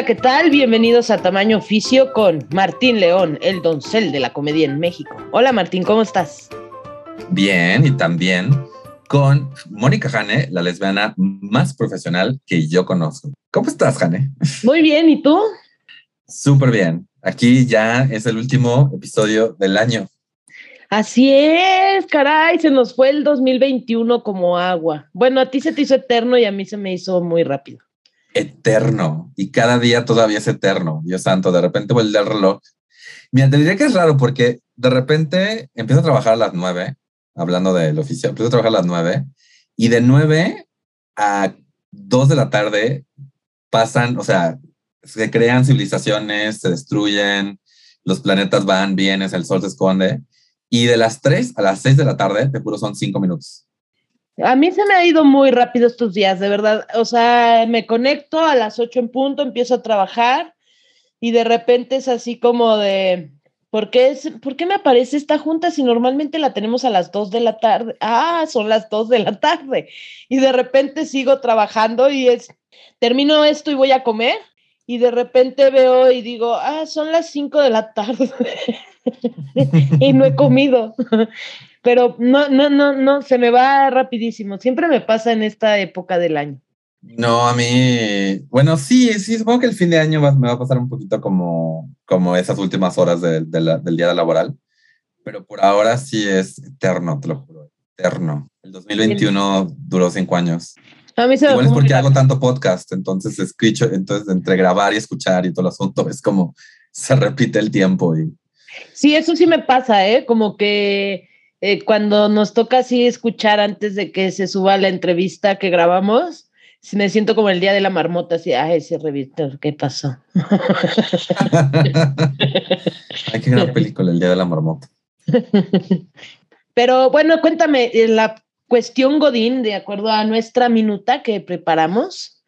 Hola, ¿qué tal? Bienvenidos a Tamaño Oficio con Martín León, el doncel de la comedia en México. Hola Martín, ¿cómo estás? Bien, y también con Mónica Jane, la lesbiana más profesional que yo conozco. ¿Cómo estás, Jane? Muy bien, ¿y tú? Súper bien. Aquí ya es el último episodio del año. Así es, caray, se nos fue el 2021 como agua. Bueno, a ti se te hizo eterno y a mí se me hizo muy rápido eterno y cada día todavía es eterno. Dios santo, de repente vuelve el reloj. Mira, te diría que es raro porque de repente empiezo a trabajar a las nueve, hablando del oficial, empiezo a trabajar a las nueve y de nueve a dos de la tarde pasan, o sea, se crean civilizaciones, se destruyen, los planetas van, vienes, el sol se esconde. Y de las tres a las seis de la tarde, te juro, son cinco minutos. A mí se me ha ido muy rápido estos días, de verdad. O sea, me conecto a las 8 en punto, empiezo a trabajar y de repente es así como de, ¿por qué, es, ¿por qué me aparece esta junta si normalmente la tenemos a las 2 de la tarde? Ah, son las 2 de la tarde. Y de repente sigo trabajando y es, termino esto y voy a comer y de repente veo y digo, ah, son las 5 de la tarde y no he comido pero no, no, no, no, se me va rapidísimo. Siempre me pasa en esta época del año. No, a mí, bueno, sí, sí, supongo que el fin de año me va a pasar un poquito como, como esas últimas horas del día laboral, pero por ahora sí es eterno, te lo juro, eterno. El 2021 duró cinco años. A mí se Igual es porque hago tanto podcast, entonces escucho, entonces entre grabar y escuchar y todo el asunto es como se repite el tiempo y... Sí, eso sí me pasa, ¿eh? Como que eh, cuando nos toca así escuchar antes de que se suba la entrevista que grabamos, me siento como el día de la marmota, así, ay, ese revista, ¿qué pasó? Hay que una película, el día de la marmota. Pero bueno, cuéntame, la cuestión Godín, de acuerdo a nuestra minuta que preparamos,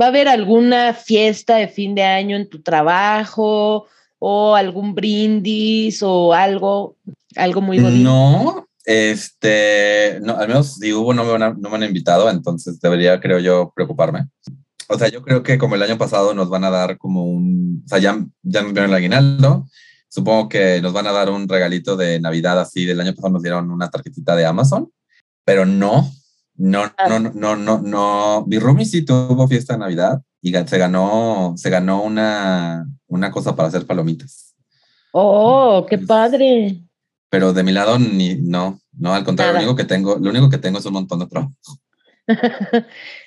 ¿va a haber alguna fiesta de fin de año en tu trabajo o algún brindis o algo? Algo muy bonito. No, este, no, al menos si hubo, no me, no me han invitado, entonces debería, creo yo, preocuparme. O sea, yo creo que como el año pasado nos van a dar como un, o sea, ya, ya nos dieron el aguinaldo, supongo que nos van a dar un regalito de Navidad así, del año pasado nos dieron una tarjetita de Amazon, pero no, no, ah. no, no, no, no, mi roomie sí tuvo fiesta de Navidad y se ganó, se ganó una, una cosa para hacer palomitas. Oh, qué padre pero de mi lado ni no, no, al contrario, lo único que tengo, lo único que tengo es un montón de trabajo.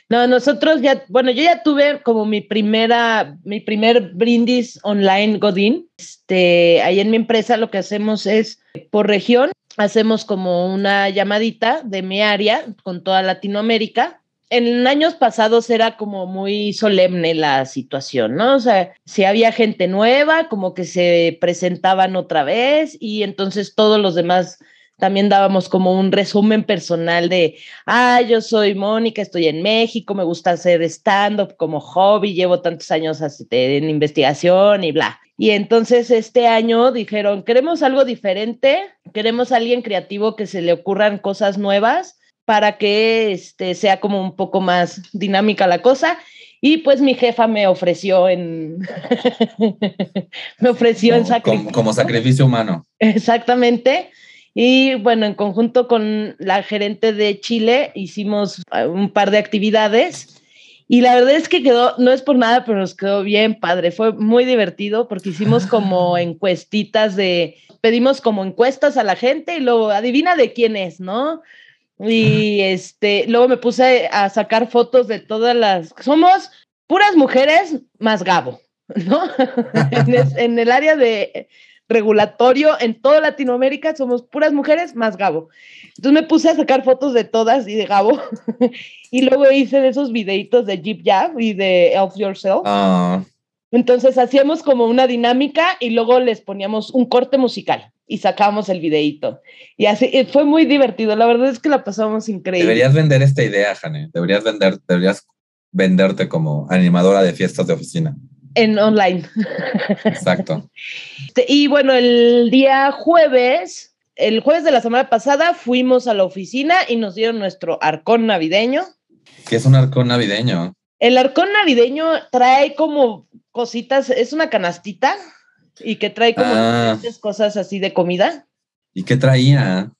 no, nosotros ya, bueno, yo ya tuve como mi primera, mi primer brindis online Godín. Este, ahí en mi empresa lo que hacemos es por región, hacemos como una llamadita de mi área con toda Latinoamérica en años pasados era como muy solemne la situación, ¿no? O sea, si había gente nueva, como que se presentaban otra vez y entonces todos los demás también dábamos como un resumen personal de, ah, yo soy Mónica, estoy en México, me gusta hacer stand-up como hobby, llevo tantos años en investigación y bla. Y entonces este año dijeron, queremos algo diferente, queremos a alguien creativo que se le ocurran cosas nuevas para que este, sea como un poco más dinámica la cosa. Y pues mi jefa me ofreció en me ofreció en sacrificio. Como, sacrificio humano. Exactamente. Y bueno, en conjunto con la gerente de Chile hicimos ah, un par de actividades y la verdad es que quedó, no es por nada, pero nos quedó bien padre. Fue muy divertido porque hicimos como encuestitas de, pedimos como encuestas a la gente y luego adivina de quién es, ¿no? Y este, luego me puse a sacar fotos de todas las. Somos puras mujeres más Gabo, ¿no? en, el área de regulatorio en toda Latinoamérica somos puras mujeres más Gabo. Entonces me puse a sacar fotos de todas y de Gabo. y luego hice esos videitos de Jeep Jab y de Elf Yourself. Ah. Entonces hacíamos como una dinámica y luego les poníamos un corte musical y sacábamos el videíto. Y así y fue muy divertido. La verdad es que la pasamos increíble. Deberías vender esta idea, Jane. Deberías vender, deberías venderte como animadora de fiestas de oficina. En online. Exacto. Este, Y bueno, el día jueves, el jueves de la semana pasada, fuimos a la oficina y nos dieron nuestro arcón navideño. Que es un arcón navideño. El arcón navideño trae como cositas, es una canastita y que trae como Ah. diferentes cosas así de comida. ¿Y qué traía?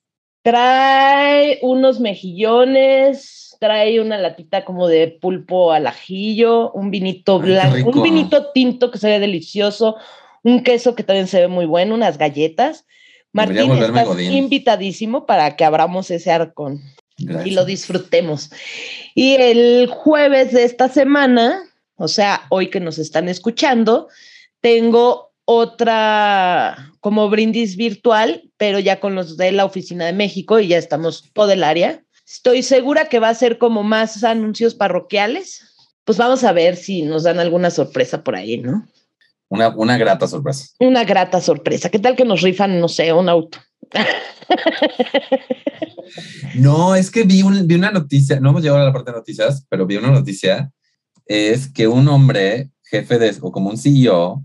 Trae unos mejillones, trae una latita como de pulpo al ajillo, un vinito blanco, un vinito tinto que se ve delicioso, un queso que también se ve muy bueno, unas galletas. Martín, volverme estás godín. invitadísimo para que abramos ese arcón Gracias. y lo disfrutemos. Y el jueves de esta semana, o sea, hoy que nos están escuchando, tengo otra como brindis virtual, pero ya con los de la Oficina de México y ya estamos todo el área. Estoy segura que va a ser como más anuncios parroquiales. Pues vamos a ver si nos dan alguna sorpresa por ahí, ¿no? Una, una grata sorpresa. Una grata sorpresa. ¿Qué tal que nos rifan, no sé, un auto? No, es que vi, un- vi una noticia, no hemos llegado a la parte de noticias, pero vi una noticia, es que un hombre, jefe de, o como un CEO,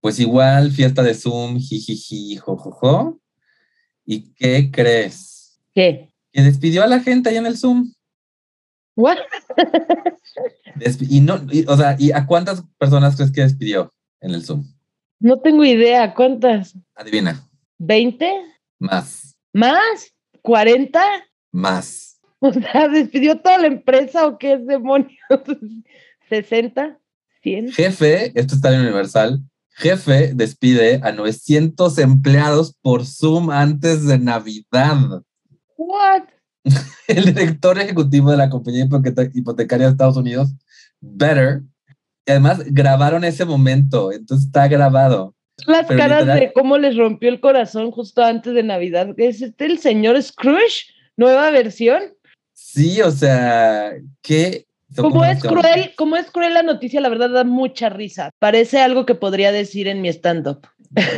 pues igual fiesta de Zoom, jijiji, jojojo, ¿y qué crees? ¿Qué? Que despidió a la gente ahí en el Zoom. ¿What? Y no, y, o sea, ¿y a cuántas personas crees que despidió en el Zoom? No tengo idea. ¿Cuántas? Adivina, ¿20? más, ¿Más? ¿40? más. O sea, ¿despidió toda la empresa o qué es demonios? ¿60? ¿100? Jefe, esto está en Universal, jefe despide a 900 empleados por Zoom antes de Navidad. ¿What? El director ejecutivo de la compañía hipoteca- hipotecaria de Estados Unidos, Better, y además grabaron ese momento, entonces está grabado. Las Pero caras literal- de cómo les rompió el corazón justo antes de Navidad. ¿Es este el señor Scrooge? ¿Nueva versión? Sí, o sea, qué... Como es cruel, como es cruel la noticia, la verdad da mucha risa. Parece algo que podría decir en mi stand-up.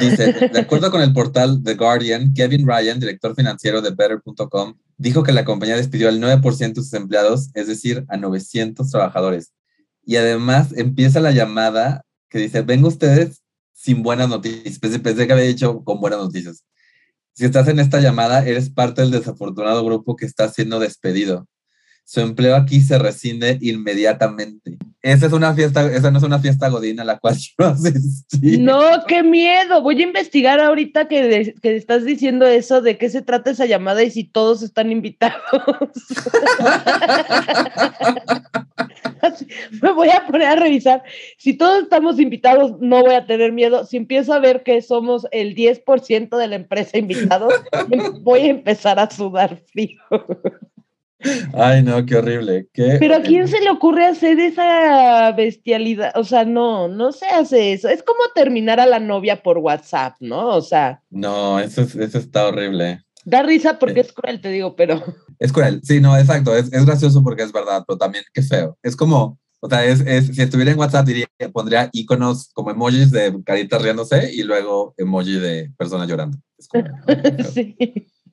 Dice, de acuerdo con el portal The Guardian, Kevin Ryan, director financiero de Better.com, dijo que la compañía despidió al 9% de sus empleados, es decir, a 900 trabajadores. Y además empieza la llamada que dice, venga ustedes sin buenas noticias. Pensé, pensé que había dicho con buenas noticias. Si estás en esta llamada, eres parte del desafortunado grupo que está siendo despedido. Su empleo aquí se rescinde inmediatamente. Esa es una fiesta, esa no es una fiesta godina la cual yo asistí. No, qué miedo. Voy a investigar ahorita que, que estás diciendo eso, de qué se trata esa llamada y si todos están invitados. Me voy a poner a revisar. Si todos estamos invitados, no voy a tener miedo. Si empiezo a ver que somos el 10% de la empresa invitados, voy a empezar a sudar frío. Ay, no, qué horrible. qué Pero ¿a quién se le ocurre hacer esa bestialidad? O sea, no, no se hace eso. Es como terminar a la novia por WhatsApp, ¿no? O sea, No, eso, es- eso está horrible. da risa porque Sí. es cruel, te digo, pero Es cruel. Sí, no, exacto. Es, es gracioso porque es verdad, pero también qué feo. Es como, o sea, es, es- si estuviera en WhatsApp, diría, pondría iconos como emojis de caritas riéndose y luego emoji de personas llorando. Es como, sí.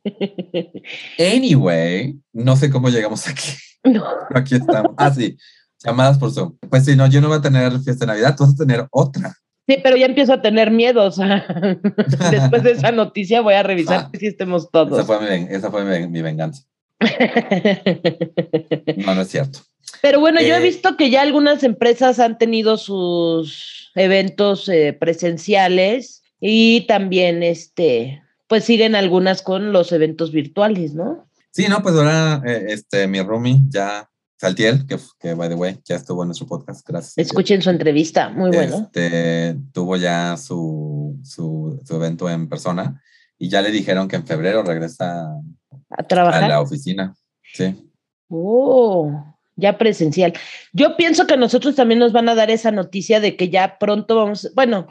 Anyway, no sé cómo llegamos aquí. No. Pero aquí estamos. Ah, sí. Llamadas por Zoom. Pues sí, no, yo no voy a tener fiesta de Navidad, tú vas a tener otra. Sí, pero ya empiezo a tener miedo. O sea, después de esa noticia voy a revisar Ah. que sí estemos Esa todos. fue mi, esa fue mi, mi venganza. No, no es cierto. Pero bueno, yo he Eh, visto que ya algunas empresas han tenido sus eventos eh, presenciales y también, este, pues siguen algunas con los eventos virtuales, ¿no? Sí, no, pues ahora eh, este, mi roomie ya, Saltiel, que, que by the way, ya estuvo en nuestro podcast, gracias. Escuchen su entrevista, muy bueno. Este, tuvo ya su, su, su evento en persona y ya le dijeron que en febrero regresa A a trabajar. la oficina. Sí. Oh, ya presencial. Yo pienso que a nosotros también nos van a dar esa noticia de que ya pronto vamos, bueno,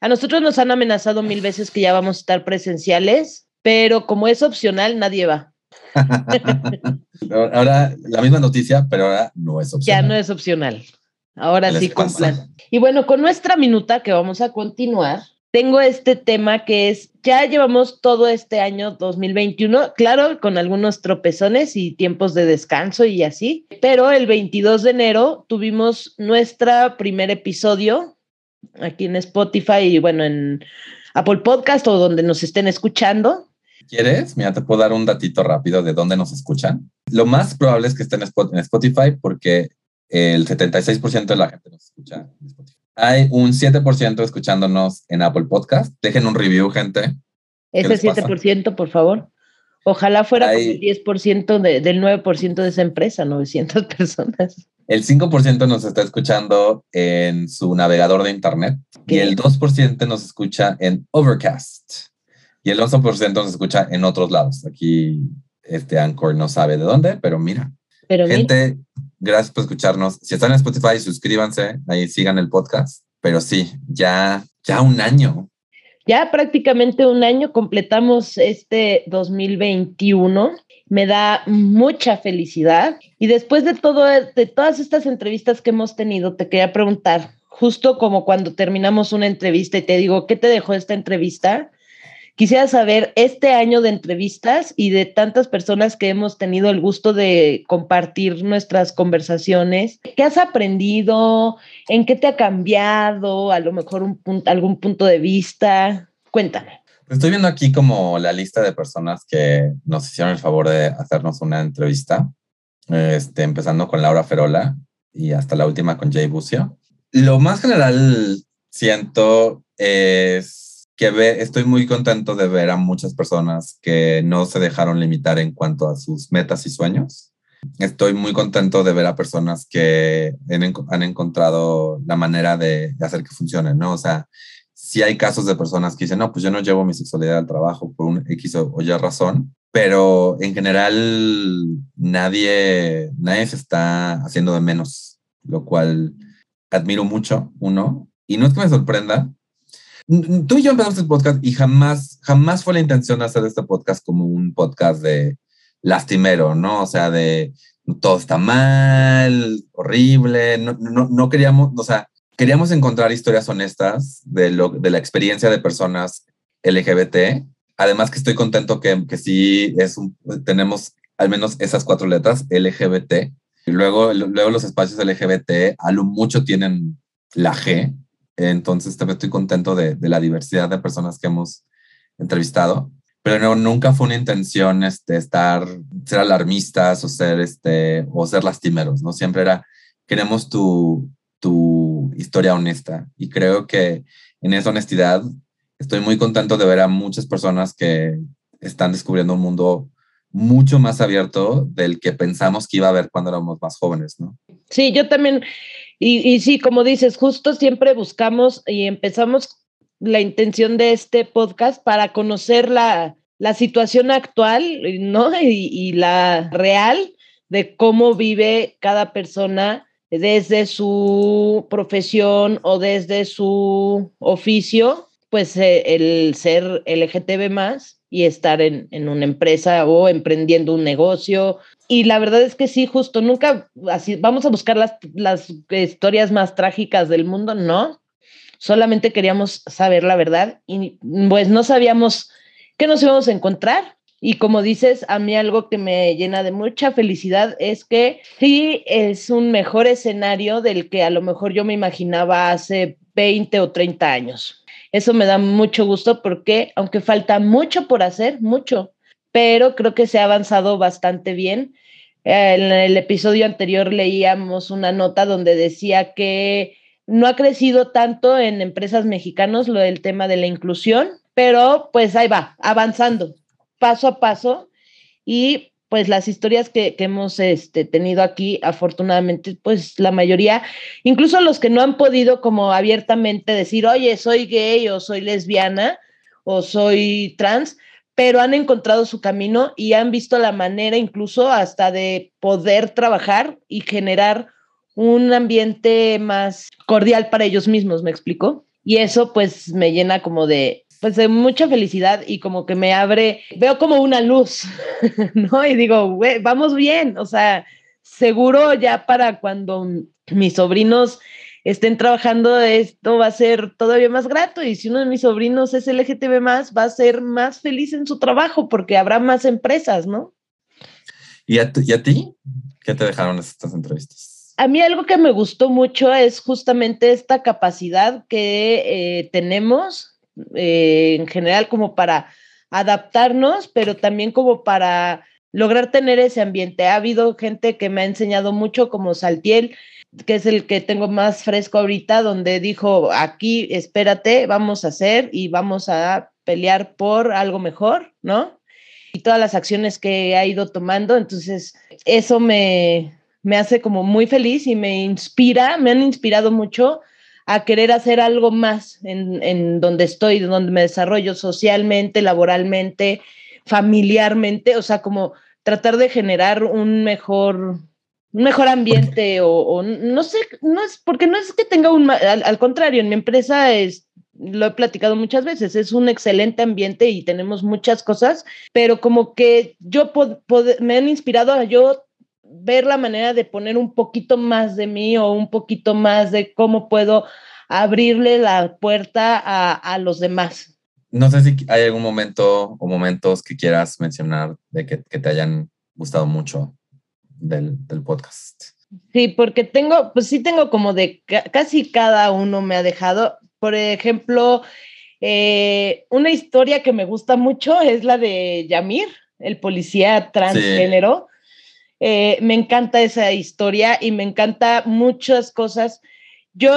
a nosotros nos han amenazado mil veces que ya vamos a estar presenciales, pero como es opcional, nadie va. ahora, la misma noticia, pero ahora no es Ya opcional. no es opcional. Ahora sí cumplan. Y bueno, con nuestra minuta que vamos a continuar, tengo este tema que es, ya llevamos todo este año 2021, claro, con algunos tropezones y tiempos de descanso y así, pero el 22 de enero tuvimos nuestro primer episodio aquí en Spotify y bueno, en Apple Podcast o donde nos estén escuchando. ¿Quieres? Mira, te puedo dar un datito rápido de dónde nos escuchan. Lo más probable es que estén en Spotify porque el 76% de la gente nos escucha en Spotify. Hay un 7% escuchándonos en Apple Podcast. Dejen un review, gente. Ese 7%, por favor. Ojalá fuera como el 10% del 9% de esa empresa, 900 personas. El 5% nos está escuchando en su navegador de Internet y el 2% nos escucha en Overcast y el 11% nos escucha en otros lados. Aquí este Anchor no sabe de dónde, pero mira. Pero Gente, gracias por escucharnos. Si están en Spotify, suscríbanse, ahí sigan el podcast. Pero sí, ya, ya un año. Ya prácticamente un año completamos este 2021 me da mucha felicidad. Y después de todo, de todas estas entrevistas que hemos tenido, te quería preguntar, justo como cuando terminamos una entrevista y te digo, ¿qué te dejó esta entrevista? Quisiera saber este año de entrevistas y de tantas personas que hemos tenido el gusto de compartir nuestras conversaciones, ¿qué has aprendido? ¿En qué te ha cambiado? A lo mejor algún punto de vista. Cuéntame. Estoy viendo aquí como la lista de personas que nos hicieron el favor de hacernos una entrevista, este, empezando con Laura Ferola y hasta la última con Jay Bucio. Lo más general siento es que estoy muy contento de ver a muchas personas que no se dejaron limitar en cuanto a sus metas y sueños. Estoy muy contento de ver a personas que han, encontrado la manera de hacer que funcione, ¿no? O sea, si hay casos de personas que dicen, no, pues yo no llevo mi sexualidad al trabajo por un X o Y razón, pero en general nadie, nadie se está haciendo de menos, lo cual admiro mucho, uno, y no es que me sorprenda. Tú y yo empezamos el podcast y jamás, jamás fue la intención hacer este podcast como un podcast de lastimero, ¿no? O sea, de todo está mal, horrible, no, no, no queríamos, o sea, queríamos encontrar historias honestas de, lo, de la experiencia de personas LGBT. Además que estoy contento que, que sí es tenemos al menos esas cuatro letras, LGBT. Y luego, luego los espacios LGBT a lo mucho tienen la G. Entonces también estoy contento de, de la diversidad de personas que hemos entrevistado. Pero no, nunca fue una intención este, estar, ser alarmistas o ser, este, o ser lastimeros, ¿no? Siempre era, queremos tu, tu historia honesta. Y creo que en esa honestidad estoy muy contento de ver a muchas personas que están descubriendo un mundo mucho más abierto del que pensamos que iba a haber cuando éramos más jóvenes, ¿no? Sí, yo también, y, y sí, como dices, justo siempre buscamos y empezamos la intención de este podcast para conocer la, la situación actual, ¿no? Y, y, la real de cómo vive cada persona desde su profesión o desde su oficio, pues eh, el ser LGTB más y estar en, en, una empresa o emprendiendo un negocio. Y la verdad es que sí, justo nunca así vamos a buscar las, las historias más trágicas del mundo, no. Solamente queríamos saber la verdad y pues no sabíamos qué nos íbamos a encontrar y como dices, a mí algo que me llena de mucha felicidad es que sí es un mejor escenario del que a lo mejor yo me imaginaba hace 20 o 30 años. Eso me da mucho gusto porque aunque falta mucho por hacer, mucho, pero creo que se ha avanzado bastante bien. En el episodio anterior leíamos una nota donde decía que no ha crecido tanto en empresas mexicanas lo del tema de la inclusión, pero pues ahí va, avanzando paso a paso y pues las historias que, hemos este, tenido aquí, afortunadamente, pues la mayoría, incluso los que no han podido como abiertamente decir, oye, soy gay o soy lesbiana o soy trans, pero han encontrado su camino y han visto la manera incluso hasta de poder trabajar y generar un ambiente más cordial para ellos mismos, ¿me explico? Y eso pues me llena como de, pues de mucha felicidad y como que me abre, veo como una luz, ¿no? Y digo, güey, vamos bien, o sea, seguro ya para cuando mis sobrinos estén trabajando, esto va a ser todavía más grato. Y si uno de mis sobrinos es LGTB más, va a ser más feliz en su trabajo porque habrá más empresas, ¿no? ¿Y a, ¿Y a ti? ¿Qué te dejaron estas entrevistas? A mí algo que me gustó mucho es justamente esta capacidad que eh, tenemos eh, en general como para adaptarnos, pero también como para lograr tener ese ambiente. Ha habido gente que me ha enseñado mucho, como Saltiel, que es el que tengo más fresco ahorita, donde dijo, aquí espérate, vamos a hacer y vamos a pelear por algo mejor, ¿no? Y todas las acciones que ha ido tomando, entonces eso me, me hace como muy feliz y me inspira, me han inspirado mucho a querer hacer algo más en, en donde estoy, donde me desarrollo socialmente, laboralmente, familiarmente, o sea, como tratar de generar un mejor un mejor ambiente o, no sé, no es porque no es que tenga un, al, contrario, en mi empresa es, lo he platicado muchas veces, es un excelente ambiente y tenemos muchas cosas, pero como que yo me han inspirado a yo ver la manera de poner un poquito más de mí o un poquito más de cómo puedo abrirle la puerta a, a los demás. No sé si hay algún momento o momentos que quieras mencionar de que, que te hayan gustado mucho del, podcast. Sí, porque tengo, pues sí tengo como de casi cada uno me ha dejado. Por ejemplo, eh, una historia que me gusta mucho es la de Yamir, el policía transgénero. Eh, me encanta esa historia y me encanta muchas cosas. Yo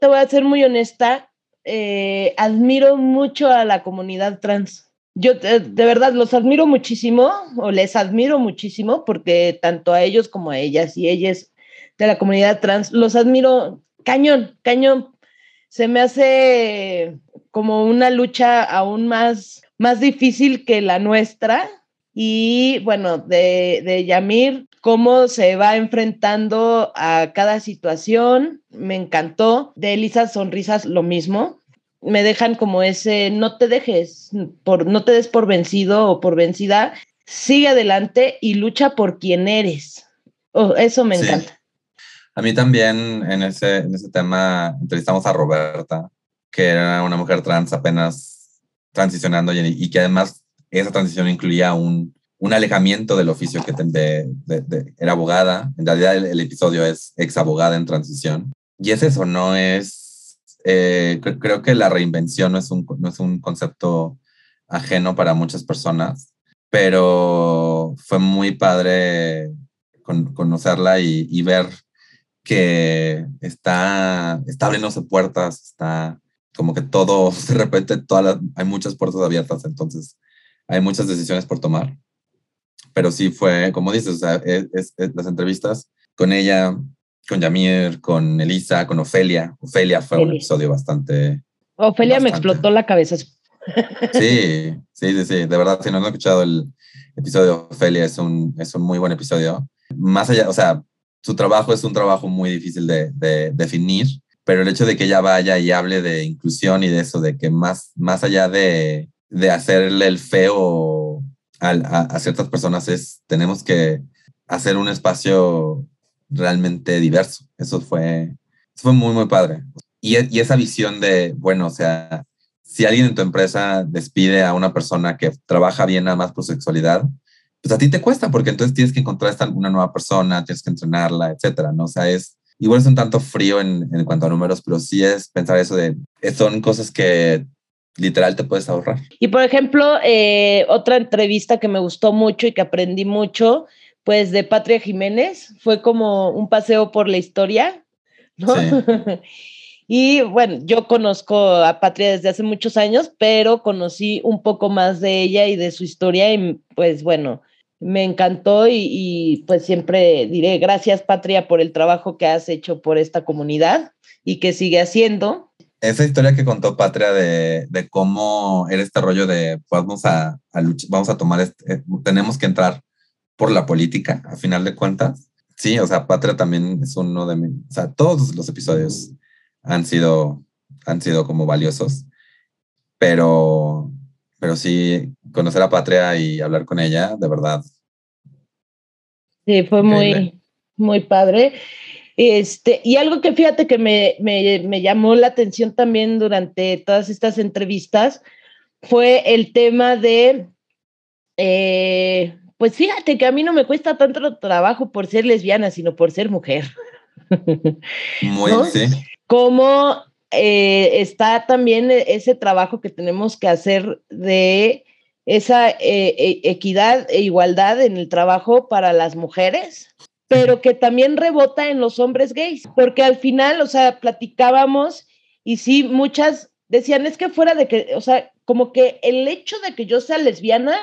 te voy a ser muy honesta, eh, admiro mucho a la comunidad trans yo de, verdad los admiro muchísimo o les admiro muchísimo porque tanto a ellos como a ellas y ellas de la comunidad trans los admiro cañón, cañón. Se me hace como una lucha aún más, más difícil que la nuestra. Y bueno, de, de Yamir, cómo se va enfrentando a cada situación, me encantó. De Elisa Sonrisas, lo mismo me dejan como ese, no te dejes, por, no te des por vencido o por vencida, sigue adelante y lucha por quien eres. Oh, eso me encanta. A mí también en ese, en ese tema entrevistamos a Roberta, que era una mujer trans apenas transicionando y, que además esa transición incluía un, un alejamiento del oficio que de, de, era abogada. En realidad el, el episodio es ex abogada en transición. Y es eso, no es eh, creo que la reinvención no es, un, no es un concepto ajeno para muchas personas, pero fue muy padre conocerla y, ver que está, está abriéndose puertas, está como que todo, de repente todas hay muchas puertas abiertas, entonces hay muchas decisiones por tomar. Pero sí fue, como dices, las entrevistas con ella con Yamir, con Elisa, con Ofelia. Ofelia fue un episodio bastante. Ofelia me explotó la cabeza. Sí, sí, sí, sí. De verdad, si no han escuchado el episodio de Ofelia, es un, es un muy buen episodio. Más allá, o sea, su trabajo es un trabajo muy difícil de, de definir, pero el hecho de que ella vaya y hable de inclusión y de eso, de que más, más allá de, de hacerle el feo a, a, ciertas personas, es tenemos que hacer un espacio realmente diverso. Eso fue, fue muy, muy padre. Y, y, esa visión de, bueno, o sea, si alguien en tu empresa despide a una persona que trabaja bien nada más por sexualidad, pues a ti te cuesta, porque entonces tienes que encontrar una nueva persona, tienes que entrenarla, etcétera, ¿no? O sea, es, igual es un tanto frío en, en cuanto a números, pero sí es pensar eso de, son cosas que literal te puedes ahorrar. Y por ejemplo, eh, otra entrevista que me gustó mucho y que aprendí mucho pues de Patria Jiménez, fue como un paseo por la historia, ¿no? y bueno, yo conozco a Patria desde hace muchos años, pero conocí un poco más de ella y de su historia y pues bueno, me encantó y, pues siempre diré gracias Patria por el trabajo que has hecho por esta comunidad y que sigue haciendo. Esa historia que contó Patria de, cómo era este rollo de vamos a, vamos a tomar, este, eh, tenemos que entrar por la política, a final de cuentas. Sí, o sea, Patria también es uno de mis, o sea, todos los episodios han sido, han sido como valiosos, pero, pero sí, conocer a Patria y hablar con ella, de verdad. Sí, fue muy, muy padre. Este, y algo que fíjate que me, me, me, llamó la atención también durante todas estas entrevistas fue el tema de, eh, pues fíjate que a mí no me cuesta tanto trabajo por ser lesbiana, sino por ser mujer. Muy, sí. Como eh, está también ese trabajo que tenemos que hacer de esa eh, e, equidad e igualdad en el trabajo para las mujeres, pero que también rebota en los hombres gays, porque al final, o sea, platicábamos y sí, muchas decían, es que fuera de que, o sea, como que el hecho de que yo sea lesbiana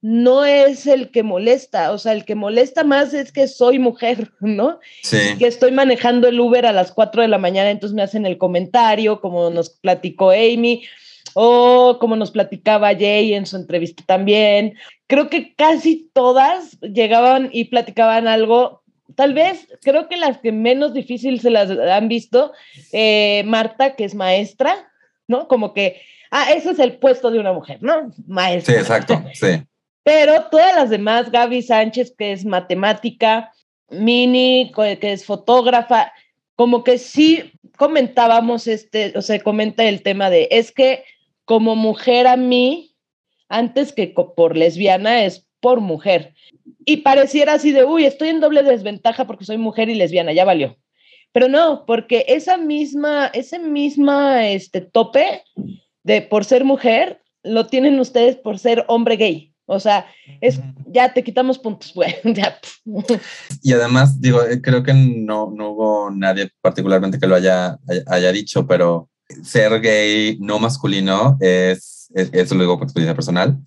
no es el que molesta, o sea, el que molesta más es que soy mujer, ¿no? Sí. Que estoy manejando el Uber a las 4 de la mañana, entonces me hacen el comentario, como nos platicó Amy, o como nos platicaba Jay en su entrevista también. Creo que casi todas llegaban y platicaban algo. Tal vez, creo que las que menos difícil se las han visto, eh, Marta, que es maestra, ¿no? Como que, ah, ese es el puesto de una mujer, ¿no? Maestra. Sí, exacto, sí. Pero todas las demás, Gaby Sánchez, que es matemática, Mini, que es fotógrafa, como que sí comentábamos este, o sea, comenta el tema de, es que como mujer a mí, antes que por lesbiana, es por mujer. Y pareciera así de, uy, estoy en doble desventaja porque soy mujer y lesbiana, ya valió. Pero no, porque esa misma, ese misma este, tope de por ser mujer, lo tienen ustedes por ser hombre gay. O sea, es, ya te quitamos puntos, güey. Y además, digo, eh, creo que no, no hubo nadie particularmente que lo haya, haya dicho, pero ser gay no masculino es, eso lo digo por experiencia personal,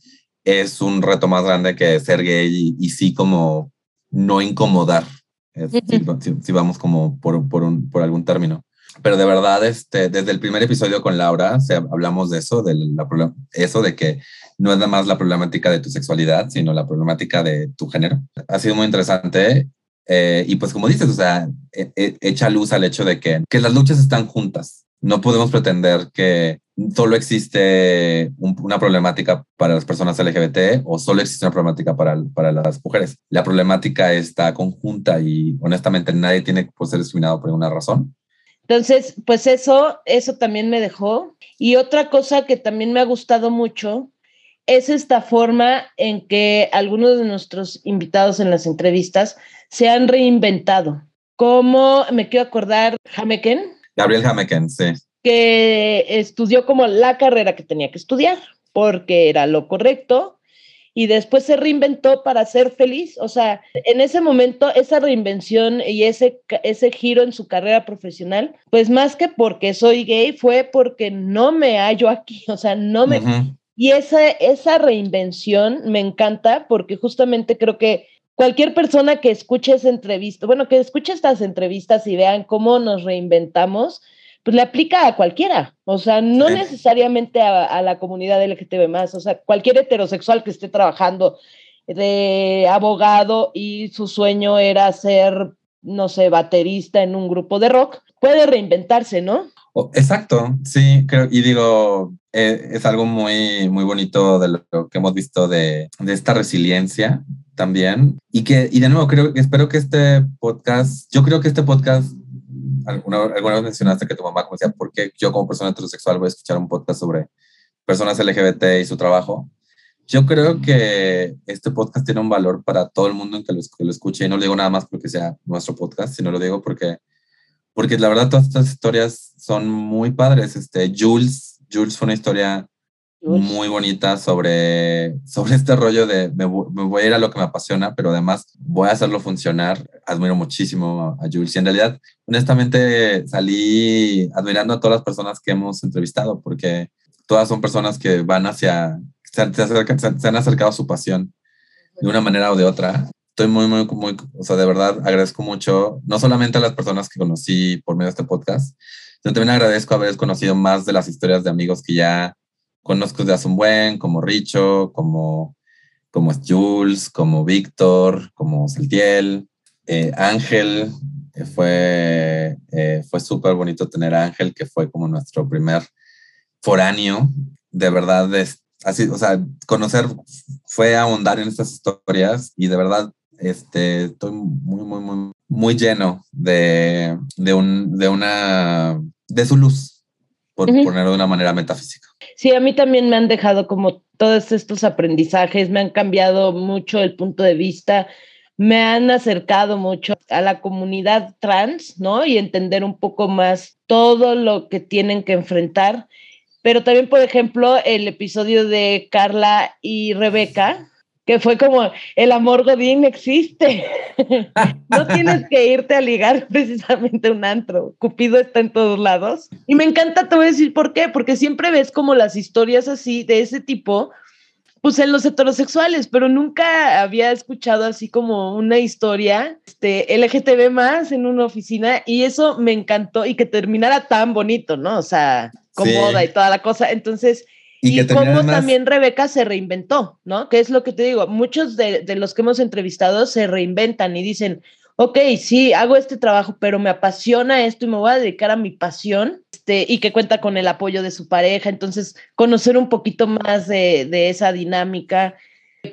es un reto más grande que ser gay y, sí como no incomodar, si, vamos como por, por, un, por algún término pero de verdad, este, desde el primer episodio con Laura, se, hablamos de eso, de la, eso de que no es nada más la problemática de tu sexualidad, sino la problemática de tu género. Ha sido muy interesante. Eh, y pues como dices, o sea, e, e, echa luz al hecho de que, que las luchas están juntas. No podemos pretender que solo existe una problemática para las personas LGBT o solo existe una problemática para, para las mujeres. La problemática está conjunta y honestamente nadie tiene que ser discriminado por ninguna razón. Entonces, pues eso, eso también me dejó. Y otra cosa que también me ha gustado mucho es esta forma en que algunos de nuestros invitados en las entrevistas se han reinventado. Como me quiero acordar, Hameken. Gabriel Hameken, sí. Que estudió como la carrera que tenía que estudiar, porque era lo correcto, y después se reinventó para ser feliz. O sea, en ese momento, esa reinvención y ese, ese giro en su carrera profesional, pues más que porque soy gay, fue porque no me hallo aquí, o sea, no me... Y esa, esa reinvención me encanta porque justamente creo que cualquier persona que escuche esa entrevista, bueno, que escuche estas entrevistas y vean cómo nos reinventamos, pues le aplica a cualquiera, o sea, no necesariamente a, la comunidad LGTB más, o sea, cualquier heterosexual que esté trabajando de abogado y su sueño era ser, no sé, baterista en un grupo de rock, puede reinventarse, ¿no? Exacto, sí, creo, y digo, eh, es algo muy, muy bonito de lo que hemos visto de, de esta resiliencia también. Y que, y de nuevo, creo, espero que este podcast, yo creo que este podcast alguna, alguna vez mencionaste que tu mamá como decía, ¿por qué yo como persona heterosexual voy a escuchar un podcast sobre personas LGBT y su trabajo? Yo creo que este podcast tiene un valor para todo el mundo en que lo, lo escuche y no lo digo nada más porque sea nuestro podcast, sino lo digo porque, porque la verdad todas estas historias son muy padres. Este, Jules, Jules fue una historia muy bonita sobre, sobre este rollo de me, voy a ir a lo que me apasiona, pero además voy a hacerlo funcionar. Admiro muchísimo a, Jules y en realidad, honestamente, salí admirando a todas las personas que hemos entrevistado porque todas son personas que van hacia, se, se han acercado a su pasión de una manera o de otra. Estoy muy, muy, muy, o sea, de verdad agradezco mucho, no solamente a las personas que conocí por medio de este podcast, también agradezco haber conocido más de las historias de amigos que ya conozco de hace un buen, como Richo, como, como Jules, como Víctor, como Saltiel, eh, Ángel, eh, fue, fue súper bonito tener Ángel, que fue como nuestro primer foráneo, de verdad, así, o sea, conocer fue ahondar en estas historias y de verdad este, estoy muy, muy, muy, muy lleno de, de, un, de una, de su luz, por ponerlo de una manera metafísica. Sí, a mí también me han dejado como todos estos aprendizajes, me han cambiado mucho el punto de vista, me han acercado mucho a la comunidad trans, ¿no? Y entender un poco más todo lo que tienen que enfrentar. Pero también, por ejemplo, el episodio de Carla y Rebeca, que fue como el amor Godín existe. no tienes que irte a ligar precisamente un antro. Cupido está en todos lados. Y me encanta, te voy a decir por qué, porque siempre ves como las historias así de ese tipo pues en los heterosexuales, pero nunca había escuchado así como una historia este, LGTB más en una oficina y eso me encantó y que terminara tan bonito, ¿no? O sea, con boda y toda la cosa. Entonces, y, cómo también Rebeca se reinventó, ¿no? Que es lo que te digo, muchos de, de los que hemos entrevistado se reinventan y dicen, ok, sí, hago este trabajo, pero me apasiona esto y me voy a dedicar a mi pasión, este, y que cuenta con el apoyo de su pareja. Entonces, conocer un poquito más de, esa dinámica,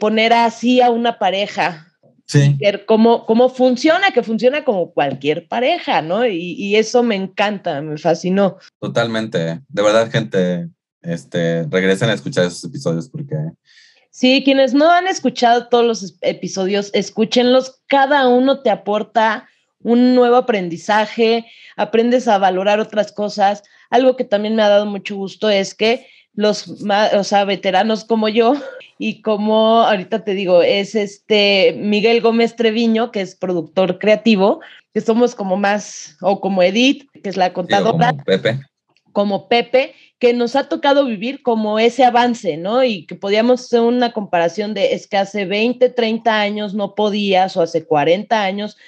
poner así a una pareja. Sí. Ver cómo, cómo funciona, que funciona como cualquier pareja, ¿no? Y, y eso me encanta, me fascinó. Totalmente. De verdad, gente, este, regresen a escuchar esos episodios porque Sí, quienes no han escuchado todos los episodios, escúchenlos. Cada uno te aporta un nuevo aprendizaje, aprendes a valorar otras cosas. Algo que también me ha dado mucho gusto es que los o sea, veteranos como yo y como ahorita te digo, es este Miguel Gómez Treviño, que es productor creativo, que somos como más, o como Edith, que es la contadora. como Pepe. Como Pepe, que nos ha tocado vivir como ese avance, ¿no? Y que podíamos hacer una comparación de es que hace 20, 30 años no podías o hace 40 años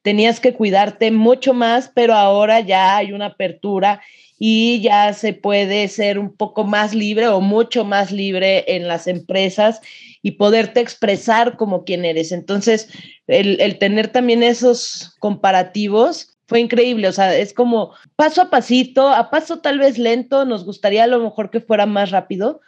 tenías que cuidarte mucho más, pero ahora ya hay una apertura y ya se puede ser un poco más libre o mucho más libre en las empresas y poderte expresar como quien eres. Entonces, el, el tener también esos comparativos fue increíble, o sea, es como paso a pasito, a paso tal vez lento, nos gustaría a lo mejor que fuera más rápido,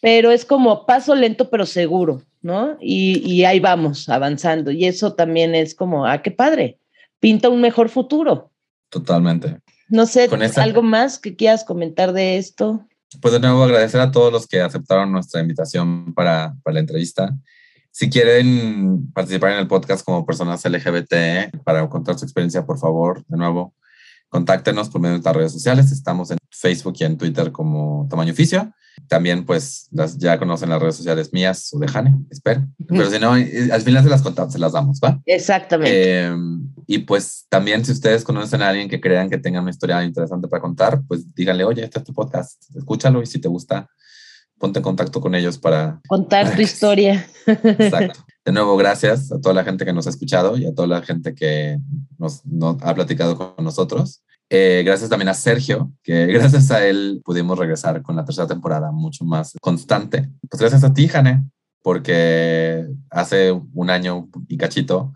pero es como paso lento pero seguro, ¿no? Y, ahí vamos, avanzando. Y eso también es como, ah, qué padre, pinta un mejor futuro. Totalmente. No sé, ¿algo más que quieras comentar de esto? Pues de nuevo agradecer a todos los que aceptaron nuestra invitación para, para la entrevista. Si quieren participar en el podcast como personas LGBT para contar su experiencia, por favor, de nuevo, contáctenos por medio de nuestras redes sociales. Estamos en Facebook y en Twitter como Tamaño Oficio. También, pues, las, ya conocen las redes sociales mías o de Jane, espero. Pero si no, eh, al final se las contamos, se las damos, ¿va? Exactamente. Em, y pues también, si ustedes conocen a alguien que crean que tenga una historia interesante para contar, pues díganle, oye, este es tu podcast, escúchalo y si te gusta, ponte en contacto con ellos para contar tu historia. Exacto. De nuevo, gracias a toda la gente que nos ha escuchado y a toda la gente que nos, ha platicado con nosotros. Eh, gracias también a Sergio, que gracias a él pudimos regresar con la tercera temporada mucho más constante. Pues gracias a ti, Jane, porque hace un año y cachito,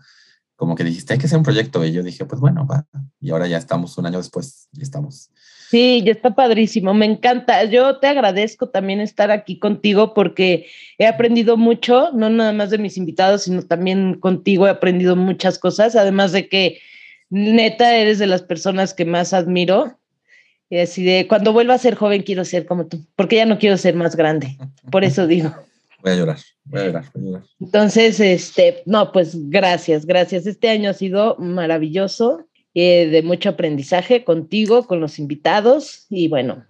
como que dijiste, hay que hacer un proyecto. Y yo dije, pues bueno, va. Y ahora ya estamos un año después y estamos Sí, ya está padrísimo, me encanta. Yo te agradezco también estar aquí contigo porque he aprendido mucho, no nada más de mis invitados, sino también contigo he aprendido muchas cosas, además de que neta eres de las personas que más admiro. Y así de, cuando vuelva a ser joven quiero ser como tú, porque ya no quiero ser más grande, por eso digo. Voy a llorar, voy a llorar, voy a llorar. Entonces, este, no, pues gracias, gracias. Este año ha sido maravilloso eh, de mucho aprendizaje contigo, con los invitados y bueno,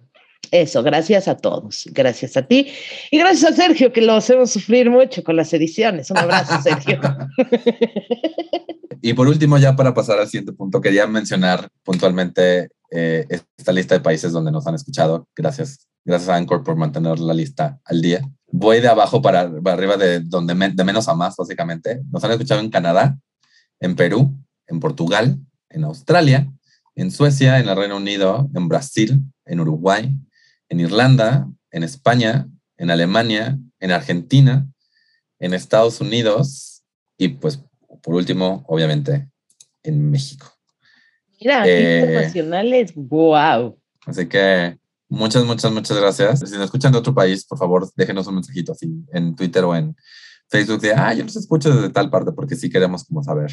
eso, gracias a todos, gracias a ti y gracias a Sergio que lo hacemos sufrir mucho con las ediciones. Un abrazo, Sergio. y por último, ya para pasar al siguiente punto, quería mencionar puntualmente eh, esta lista de países donde nos han escuchado. Gracias, gracias a Anchor por mantener la lista al día. Voy de abajo para, arriba de, donde de menos a más, básicamente. Nos han escuchado en Canadá, en Perú, en Portugal, en Australia, en Suecia, en el Reino Unido, en Brasil, en Uruguay, en Irlanda, en España, en Alemania, en Argentina, en Estados Unidos y pues por último, obviamente, en México. Mira, eh, internacionales, wow. Así que muchas, muchas, muchas gracias. Si nos escuchan de otro país, por favor, déjenos un mensajito así en Twitter o en Facebook de, ah, yo los escucho desde tal parte porque sí queremos como saber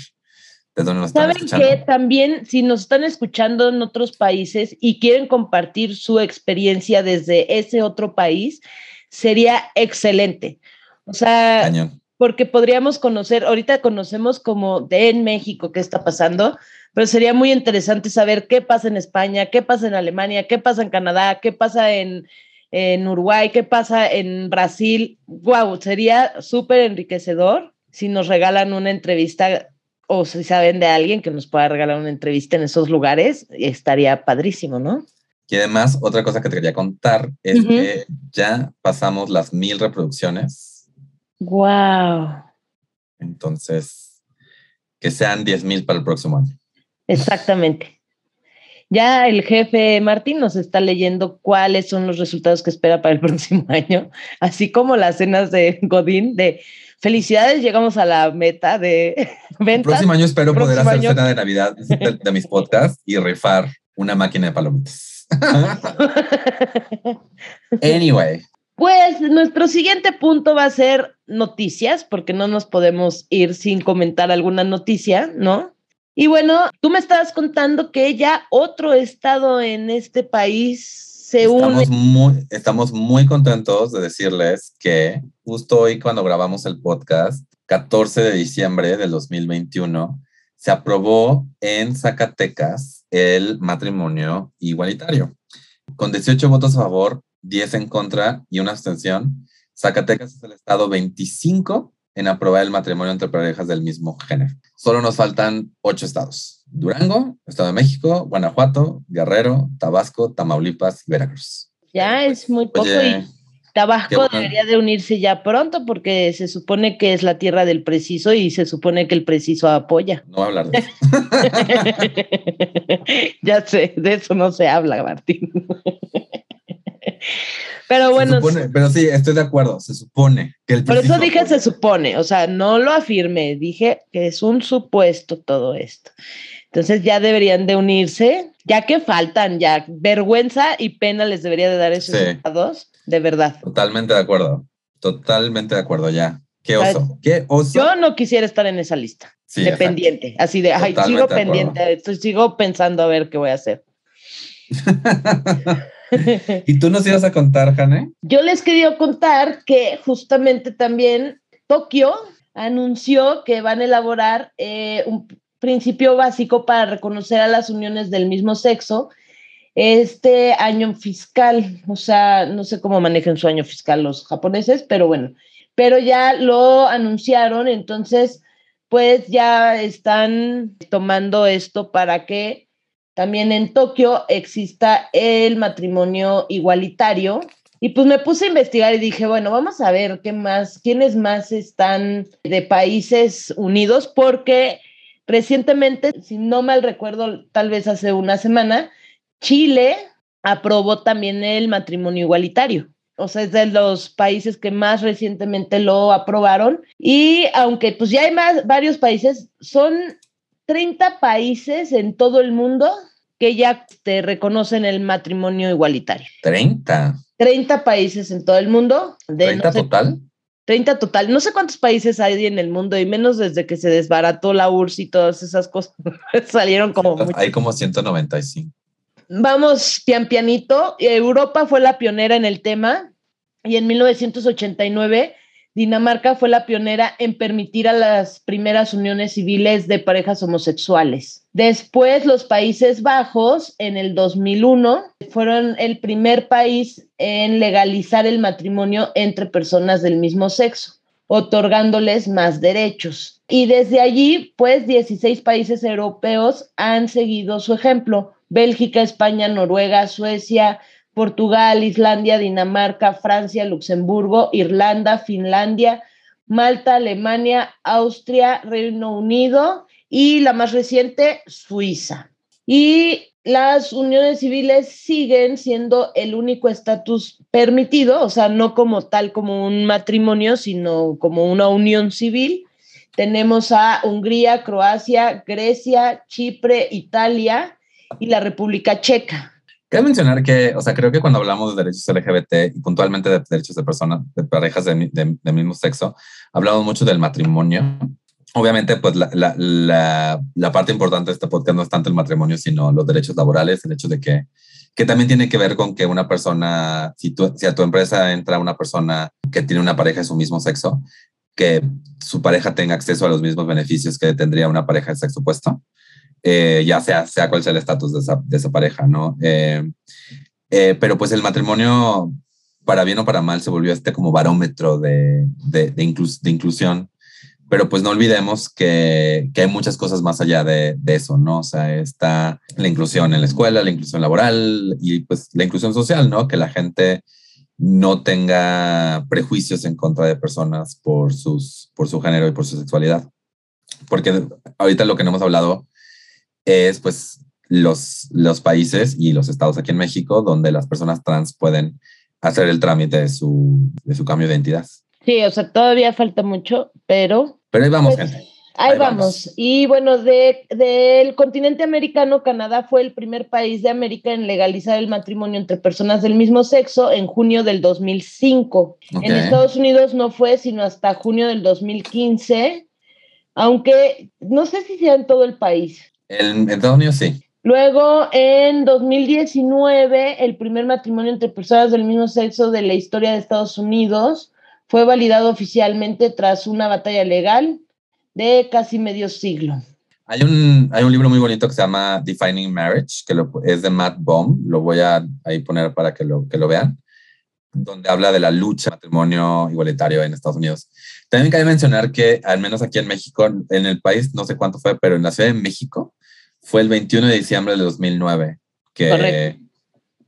de dónde nos están ¿Saben que también si nos están escuchando en otros países y quieren compartir su experiencia desde ese otro país, sería excelente. O sea, porque podríamos conocer, ahorita conocemos como de en México qué está pasando, pero sería muy interesante saber qué pasa en España, qué pasa en Alemania, qué pasa en Canadá, qué pasa en, en Uruguay, qué pasa en Brasil. Wow, sería súper enriquecedor si nos regalan una entrevista o si saben de alguien que nos pueda regalar una entrevista en esos lugares, estaría padrísimo, ¿no? Y además, otra cosa que te quería contar es que ya pasamos las mil reproducciones. ¡Wow! Entonces, que sean diez mil para el próximo año. Exactamente. Ya el jefe Martín nos está leyendo cuáles son los resultados que espera para el próximo año, así como las cenas de Godín de felicidades, llegamos a la meta de ventas. El próximo año espero poder hacer cena de Navidad de, de mis podcasts y rifar una máquina de palomitas. anyway. Pues nuestro siguiente punto va a ser noticias, porque no nos podemos ir sin comentar alguna noticia, ¿no? Y bueno, tú me estabas contando que ya otro estado en este país se estamos une. Muy, estamos muy contentos de decirles que justo hoy cuando grabamos el podcast, 14 de diciembre del 2021, se aprobó en Zacatecas el matrimonio igualitario. Con 18 votos a favor, 10 en contra y una abstención, Zacatecas es el estado 25 en aprobar el matrimonio entre parejas del mismo género. Solo nos faltan 8 estados. Durango, Estado de México, Guanajuato, Guerrero, Tabasco, Tamaulipas y Veracruz. Ya es muy poco y Tabasco debería de unirse ya pronto porque se supone que es la tierra del preciso y se supone que el preciso apoya. No hablar de eso. ya sé, de eso no se habla, Martín. pero bueno. pero sí, estoy de acuerdo, se supone que el Por eso dije se supone, o sea, no lo afirmé, dije que es un supuesto todo esto. Entonces ya deberían de unirse, ya que faltan, ya vergüenza y pena les debería de dar esos estados de verdad. Totalmente de acuerdo, totalmente de acuerdo ya. Qué oso, qué oso. Yo no quisiera estar en esa lista de pendiente, así de, ay, sigo pendiente, sigo pensando a ver qué voy a hacer. ¿Y tú nos ibas a contar, Jane? Yo les quería contar que justamente también Tokio anunció que van a elaborar eh, un principio básico para reconocer a las uniones del mismo sexo este año fiscal, o sea, no sé cómo manejan su año fiscal los japoneses, pero bueno, pero ya lo anunciaron, entonces pues ya están tomando esto para que también en Tokio exista el matrimonio igualitario. Y pues me puse a investigar y dije, bueno, vamos a ver qué más, quiénes más están de países unidos, porque recientemente, si no mal recuerdo, tal vez hace una semana, Chile aprobó también el matrimonio igualitario. O sea, es de los países que más recientemente lo aprobaron. Y aunque pues ya hay más, varios países, son 30 países en todo el mundo que ya te reconocen el matrimonio igualitario. 30. 30 países en todo el mundo. De, ¿30 total? 30 total. No sé cuántos países hay en el mundo y menos desde que se desbarató la URSS y todas esas cosas. Salieron como... Hay como 195 vamos pian pianito. Europa fue la pionera en el tema y en 1989 Dinamarca fue la pionera en permitir a las primeras uniones civiles de parejas homosexuales. Después los Países Bajos en el 2001 fueron el primer país en legalizar el matrimonio entre personas del mismo sexo otorgándoles más derechos. Y desde allí, pues 16 países europeos han seguido su ejemplo. Bélgica, España, Noruega, Suecia, Portugal, Islandia, Dinamarca, Francia, Luxemburgo, Irlanda, Finlandia, Malta, Alemania, Austria, Reino Unido y la más reciente, Suiza. Y las uniones civiles siguen siendo el único estatus permitido, o sea, no como tal como un matrimonio, sino como una unión civil. Tenemos a Hungría, Croacia, Grecia, Chipre, Italia, y la República Checa. Cabe mencionar que, o sea, creo que cuando hablamos de derechos LGBT y puntualmente de derechos de personas, de parejas de, de, mismo sexo, hablamos mucho del matrimonio. Obviamente, pues la, la, parte importante de este podcast no es tanto el matrimonio, sino los derechos laborales, el hecho de que, que también tiene que ver con que una persona, si, tú, a tu empresa entra una persona que tiene una pareja de su mismo sexo, que su pareja tenga acceso a los mismos beneficios que tendría una pareja de sexo opuesto. Eh, ya sea, sea cual sea el estatus de esa, pareja, ¿no? Eh, eh, pero pues el matrimonio, para bien o para mal, se volvió este como barómetro de, de, inclusión, pero pues no olvidemos que, que, hay muchas cosas más allá de, de, eso, ¿no? O sea, está la inclusión en la escuela, la inclusión laboral y pues la inclusión social, ¿no? Que la gente no tenga prejuicios en contra de personas por, sus, por su género y por su sexualidad. Porque ahorita lo que no hemos hablado es pues los, los países y los estados aquí en México donde las personas trans pueden hacer el trámite de su, de su cambio de identidad. Sí, o sea, todavía falta mucho, pero... Pero ahí vamos, pues, gente. Ahí, vamos. Y bueno, del de, continente americano, Canadá fue el primer país de América en legalizar el matrimonio entre personas del mismo sexo en junio del 2005. En Estados Unidos no fue sino hasta junio del 2015, aunque no sé si sea en todo el país. En Estados Unidos sí. Luego, en 2019, el primer matrimonio entre personas del mismo sexo de la historia de Estados Unidos fue validado oficialmente tras una batalla legal de casi medio siglo. Hay un, hay un libro muy bonito que se llama Defining Marriage, que es de Matt Baum, lo voy a ahí poner para que lo, que lo vean, donde habla de la lucha matrimonio igualitario en Estados Unidos. También cabe mencionar que, al menos aquí en México, en el país, no sé cuánto fue, pero en la Ciudad de México, fue el 21 de diciembre de 2009 que,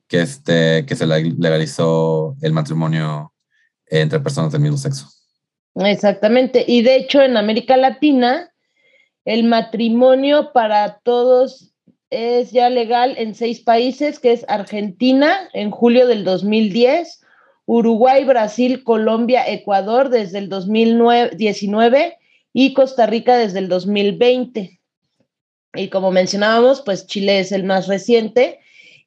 que, este, que se legalizó el matrimonio entre personas del mismo sexo. Exactamente. Y de hecho, en América Latina, el matrimonio para todos es ya legal en seis países, que es Argentina en julio del 2010, Uruguay, Brasil, Colombia, Ecuador desde el 2019 y Costa Rica desde el 2020. Y como mencionábamos, pues Chile es el más reciente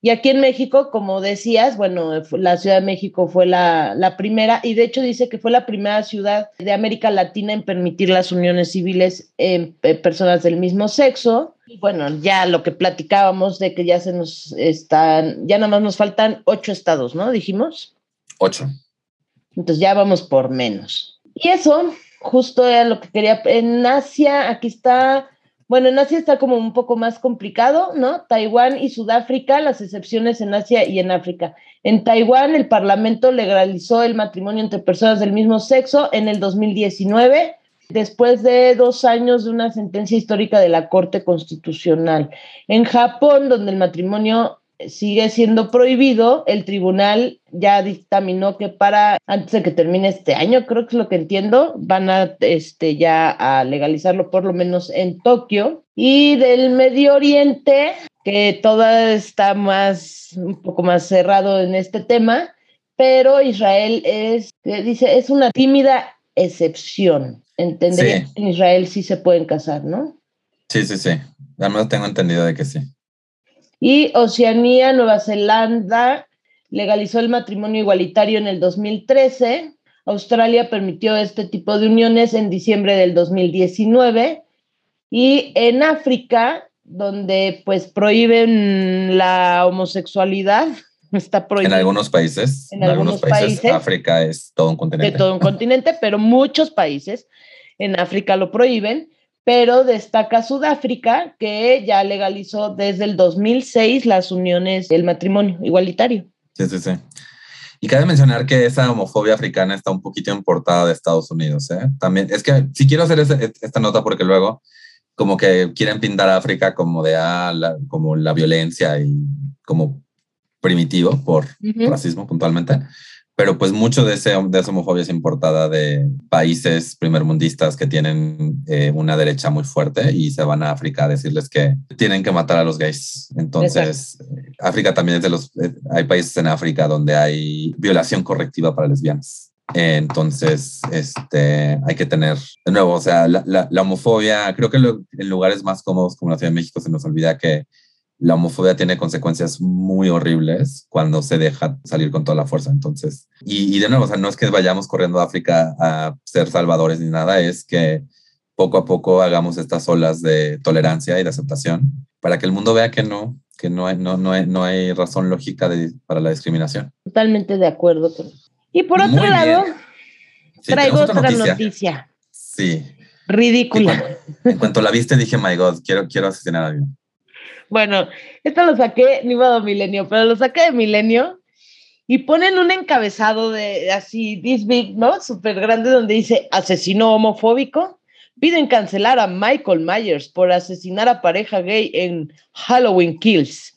y aquí en México, como decías, bueno, la Ciudad de México fue la, la, primera y de hecho dice que fue la primera ciudad de América Latina en permitir las uniones civiles en, personas del mismo sexo. Y bueno, ya lo que platicábamos de que ya se nos están, ya nada más nos faltan ocho estados, ¿no? Dijimos. Ocho. Entonces ya vamos por menos. Y eso, justo era lo que quería. En Asia, aquí está bueno, en Asia está como un poco más complicado, ¿no? Taiwán y Sudáfrica, las excepciones en Asia y en África. En Taiwán, el Parlamento legalizó el matrimonio entre personas del mismo sexo en el 2019, después de dos años de una sentencia histórica de la Corte Constitucional. En Japón, donde el matrimonio sigue siendo prohibido, el tribunal ya dictaminó que para antes de que termine este año, creo que es lo que entiendo, van a este ya a legalizarlo por lo menos en Tokio y del Medio Oriente, que todo está más un poco más cerrado en este tema, pero Israel es dice es una tímida excepción. Entendería que en Israel sí se pueden casar, ¿no? Sí, sí, sí. Además tengo entendido de que sí. Y Oceanía, Nueva Zelanda, legalizó el matrimonio igualitario en el 2013. Australia permitió este tipo de uniones en diciembre del 2019. Y en África, donde pues prohíben la homosexualidad, está prohibido. En algunos países, en, algunos, países, África es todo un continente. De todo un continente, pero muchos países en África lo prohíben pero destaca Sudáfrica, que ya legalizó desde el 2006 las uniones, el matrimonio igualitario. Sí, sí, sí. Y cabe mencionar que esa homofobia africana está un poquito importada de Estados Unidos. ¿eh? También, es que si quiero hacer esta nota porque luego como que quieren pintar a África como de ah, la, como la violencia y como primitivo por racismo puntualmente pero pues mucho de, ese, de esa homofobia es importada de países primermundistas que tienen eh, una derecha muy fuerte y se van a África a decirles que tienen que matar a los gays. Entonces, eh, África también es de los... Eh, hay países en África donde hay violación correctiva para lesbianas. Entonces, este, hay que tener, de nuevo, o sea, la, la, homofobia, creo que en lugares más cómodos como la Ciudad de México se nos olvida que la homofobia tiene consecuencias muy horribles cuando se deja salir con toda la fuerza. Entonces, y, de nuevo, o sea, no es que vayamos corriendo a África a ser salvadores ni nada, es que poco a poco hagamos estas olas de tolerancia y de aceptación para que el mundo vea que no, que no hay, no, no hay, no hay razón lógica para la discriminación. Totalmente de acuerdo. Y por otro lado, traigo otra noticia. Sí. Ridícula. En cuanto, la viste dije, my God, quiero, quiero asesinar a alguien. Bueno, esto lo saqué, ni modo Milenio, pero lo saqué de Milenio y ponen un encabezado de así, this big, ¿no? Súper grande donde dice asesino homofóbico. Piden cancelar a Michael Myers por asesinar a pareja gay en Halloween Kills.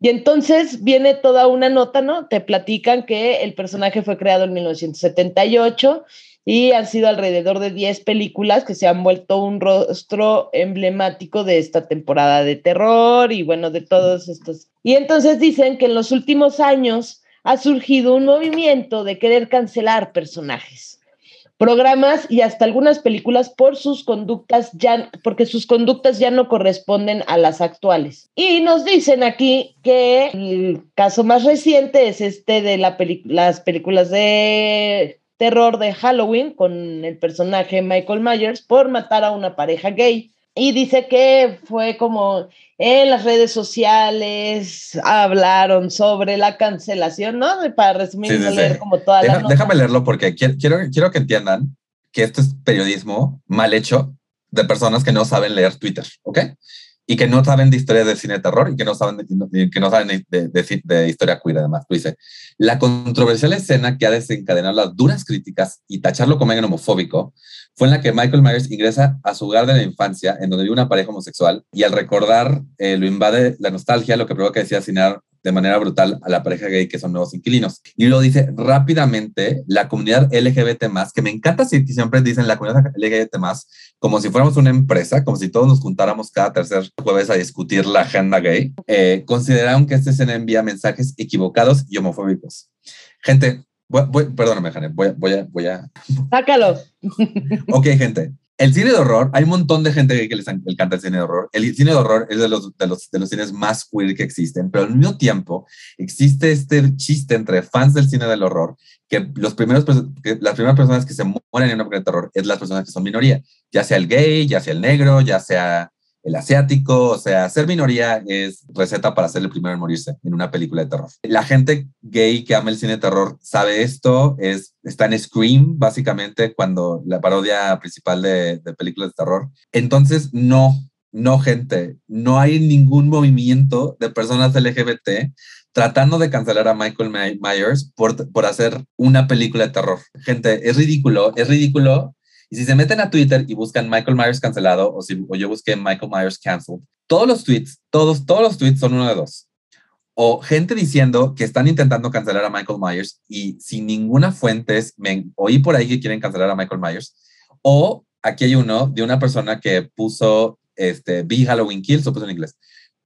Y entonces viene toda una nota, ¿no? Te platican que el personaje fue creado en 1978 y han sido alrededor de 10 películas que se han vuelto un rostro emblemático de esta temporada de terror y bueno, de todos estos. Y entonces dicen que en los últimos años ha surgido un movimiento de querer cancelar personajes, programas y hasta algunas películas por sus conductas ya, porque sus conductas ya no corresponden a las actuales. Y nos dicen aquí que el caso más reciente es este de la las películas de terror de Halloween con el personaje Michael Myers por matar a una pareja gay. Y dice que fue como en las redes sociales hablaron sobre la cancelación, ¿no? Para resumir, leer como toda la Déjame leerlo porque quiero, quiero que entiendan que esto es periodismo mal hecho de personas que no saben leer Twitter, ¿ok? Y que no saben de historia de cine de terror y que no saben de, que no saben de, de, historia queer además. Dice, la controversial escena que ha desencadenado las duras críticas y tacharlo como homofóbico fue en la que Michael Myers ingresa a su hogar de la infancia en donde vive una pareja homosexual y al recordar eh, lo invade la nostalgia, lo que provoca decía asesinar de manera brutal a la pareja gay que son nuevos inquilinos. Y lo dice rápidamente la comunidad LGBT más, que me encanta si siempre dicen la comunidad LGBT más, como si fuéramos una empresa, como si todos nos juntáramos cada tercer jueves a discutir la agenda gay, eh, consideraron que esta escena envía mensajes equivocados y homofóbicos. Gente, perdóname, Jane, voy, voy, a, voy a... Sácalo. ok, gente, el cine de horror, hay un montón de gente que les encanta el cine de horror. El cine de horror es de los, de los, de los cines más queer que existen, pero al mismo tiempo existe este chiste entre fans del cine del horror que, los primeros, las primeras personas que se mueren en una película de terror es las personas que son minoría, ya sea el gay, ya sea el negro, ya sea el asiático, o sea, ser minoría es receta para ser el primero en morirse en una película de terror. La gente gay que ama el cine de terror sabe esto, es, está en Scream, básicamente, cuando la parodia principal de, de películas de terror. Entonces, no, no, gente, no hay ningún movimiento de personas LGBT tratando de cancelar a Michael Myers por, por hacer una película de terror. Gente, es ridículo, es ridículo y si se meten a Twitter y buscan Michael Myers cancelado o, si, o yo busqué Michael Myers canceled, todos los tweets, todos, todos los tweets son uno de dos. O gente diciendo que están intentando cancelar a Michael Myers y sin ninguna fuente, me oí por ahí que quieren cancelar a Michael Myers. O aquí hay uno de una persona que puso este, Be Halloween Kills, o puso en inglés.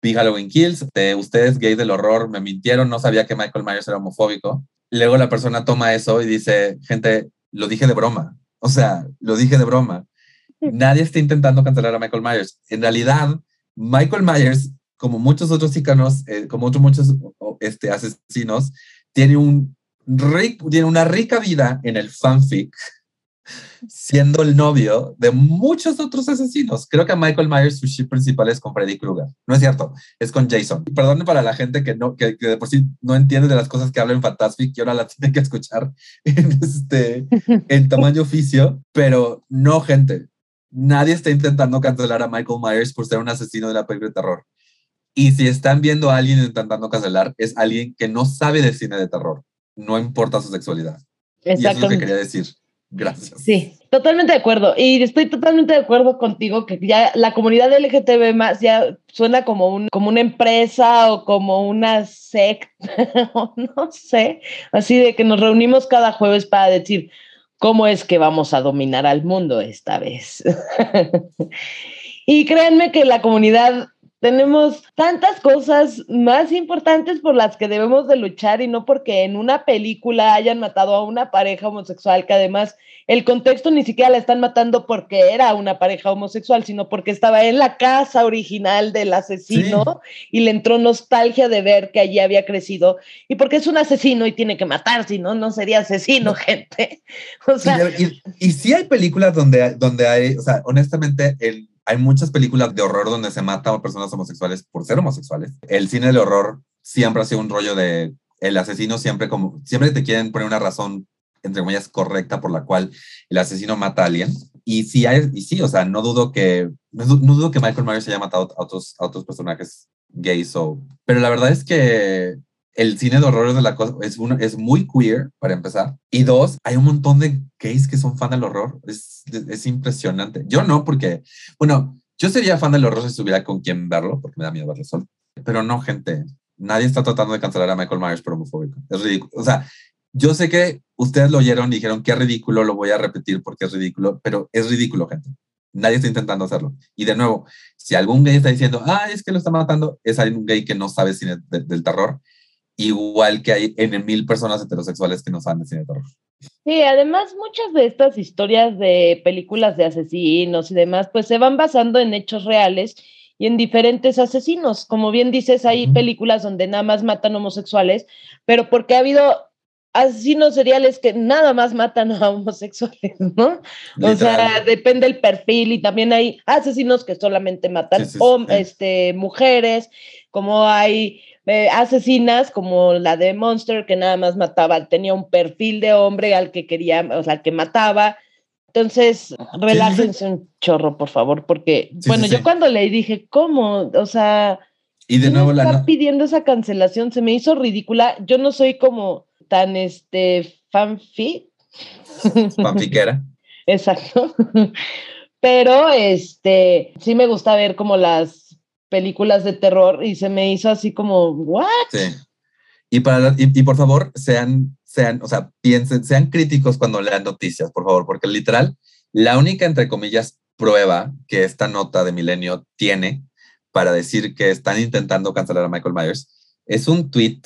Be Halloween Kills, de ustedes gays del horror me mintieron, no sabía que Michael Myers era homofóbico. Luego la persona toma eso y dice, gente, lo dije de broma. O sea, lo dije de broma. Nadie está intentando cancelar a Michael Myers. En realidad, Michael Myers, como muchos otros icanos, eh, como otros muchos este, asesinos, tiene, un tiene una rica vida en el fanfic siendo el novio de muchos otros asesinos. Creo que a Michael Myers su ship principal es con Freddy Krueger. No es cierto, es con Jason. Perdón para la gente que, no, que, de por sí no entiende de las cosas que habla en Fantastic y ahora la tiene que escuchar en, este, en tamaño oficio, pero no, gente. Nadie está intentando cancelar a Michael Myers por ser un asesino de la película de terror. Y si están viendo a alguien intentando cancelar, es alguien que no sabe de cine de terror. No importa su sexualidad. Y eso es lo que quería decir. Gracias. Sí, totalmente de acuerdo. Y estoy totalmente de acuerdo contigo que ya la comunidad LGTB más ya suena como, un, como una empresa o como una secta, no sé, así de que nos reunimos cada jueves para decir cómo es que vamos a dominar al mundo esta vez. y créanme que la comunidad tenemos tantas cosas más importantes por las que debemos de luchar y no porque en una película hayan matado a una pareja homosexual que además el contexto ni siquiera la están matando porque era una pareja homosexual, sino porque estaba en la casa original del asesino y le entró nostalgia de ver que allí había crecido. Y porque es un asesino y tiene que matar, si no, no sería asesino, gente. O sea, y, y, sí hay películas donde, donde hay, o sea, honestamente, el hay muchas películas de horror donde se mata a personas homosexuales por ser homosexuales. El cine de horror siempre ha sido un rollo de el asesino siempre como siempre te quieren poner una razón entre comillas correcta por la cual el asesino mata a alguien. Y sí, hay, y sí, o sea, no dudo que no, dudo que Michael Myers haya matado a otros, a otros personajes gays o pero la verdad es que el cine de horror de la cosa es, es muy queer, para empezar. Y dos, hay un montón de gays que son fan del horror. Es, es impresionante. Yo no, porque, bueno, yo sería fan del horror si estuviera con quien verlo, porque me da miedo verlo solo. Pero no, gente. Nadie está tratando de cancelar a Michael Myers por homofóbico. Es ridículo. O sea, yo sé que ustedes lo oyeron y dijeron, qué ridículo, lo voy a repetir porque es ridículo, pero es ridículo, gente. Nadie está intentando hacerlo. Y de nuevo, si algún gay está diciendo, ah, es que lo está matando, es algún gay que no sabe cine del terror igual que hay en mil personas heterosexuales que no saben de cine de terror. Sí, además muchas de estas historias de películas de asesinos y demás, pues se van basando en hechos reales y en diferentes asesinos. Como bien dices, hay películas donde nada más matan homosexuales, pero porque ha habido asesinos seriales que nada más matan a homosexuales, ¿no? O sea, depende el perfil y también hay asesinos que solamente matan Este, mujeres, como hay eh, asesinas como la de Monster, que nada más mataba, tenía un perfil de hombre al que quería, o sea, que mataba. Entonces, relájense un chorro, por favor, porque, bueno, yo cuando le dije, ¿cómo? O sea, y de nuevo la está pidiendo esa cancelación, se me hizo ridícula. Yo no soy como tan este fanfic. Fanfiquera. Exacto. Pero este sí me gusta ver como las películas de terror y se me hizo así como, ¿what? Sí. Y, para, y, por favor, sean, sean, o sea, piensen, sean críticos cuando lean noticias, por favor, porque literal, la única, entre comillas, prueba que esta nota de Milenio tiene para decir que están intentando cancelar a Michael Myers es un tweet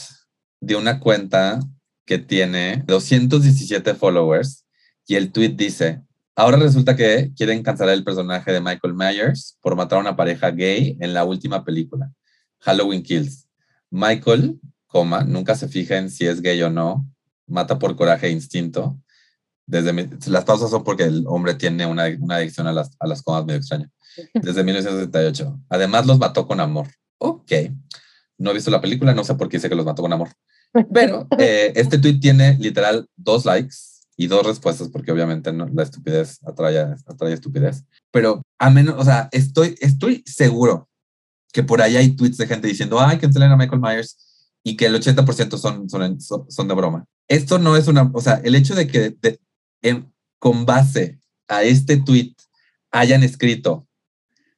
de una cuenta que tiene 217 followers y el tweet dice, Ahora resulta que quieren cancelar el personaje de Michael Myers por matar a una pareja gay en la última película, Halloween Kills. Michael, coma, nunca se fija en si es gay o no, mata por coraje e instinto. Desde las pausas son porque el hombre tiene una, una adicción a las, a las comas medio extraña. Desde 1978. Además, los mató con amor. Ok. No he visto la película, no sé por qué dice que los mató con amor. Pero eh, este tweet tiene literal dos likes y dos respuestas, porque obviamente no, la estupidez atrae, atrae estupidez. Pero a menos, o sea, estoy, estoy seguro que por ahí hay tweets de gente diciendo, ay, cancelen a Michael Myers y que el 80% son, son, son de broma. Esto no es una, o sea, el hecho de que en, con base a este tweet hayan escrito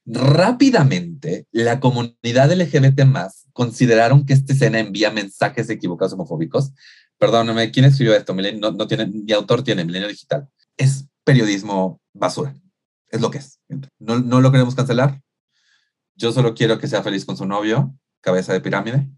rápidamente la comunidad LGBT más consideraron que esta escena envía mensajes equivocados homofóbicos perdóname, ¿quién escribió esto? no, no tiene, mi autor tiene Milenio Digital. Es periodismo basura. Es lo que es. No, no lo queremos cancelar. Yo solo quiero que sea feliz con su novio, cabeza de pirámide.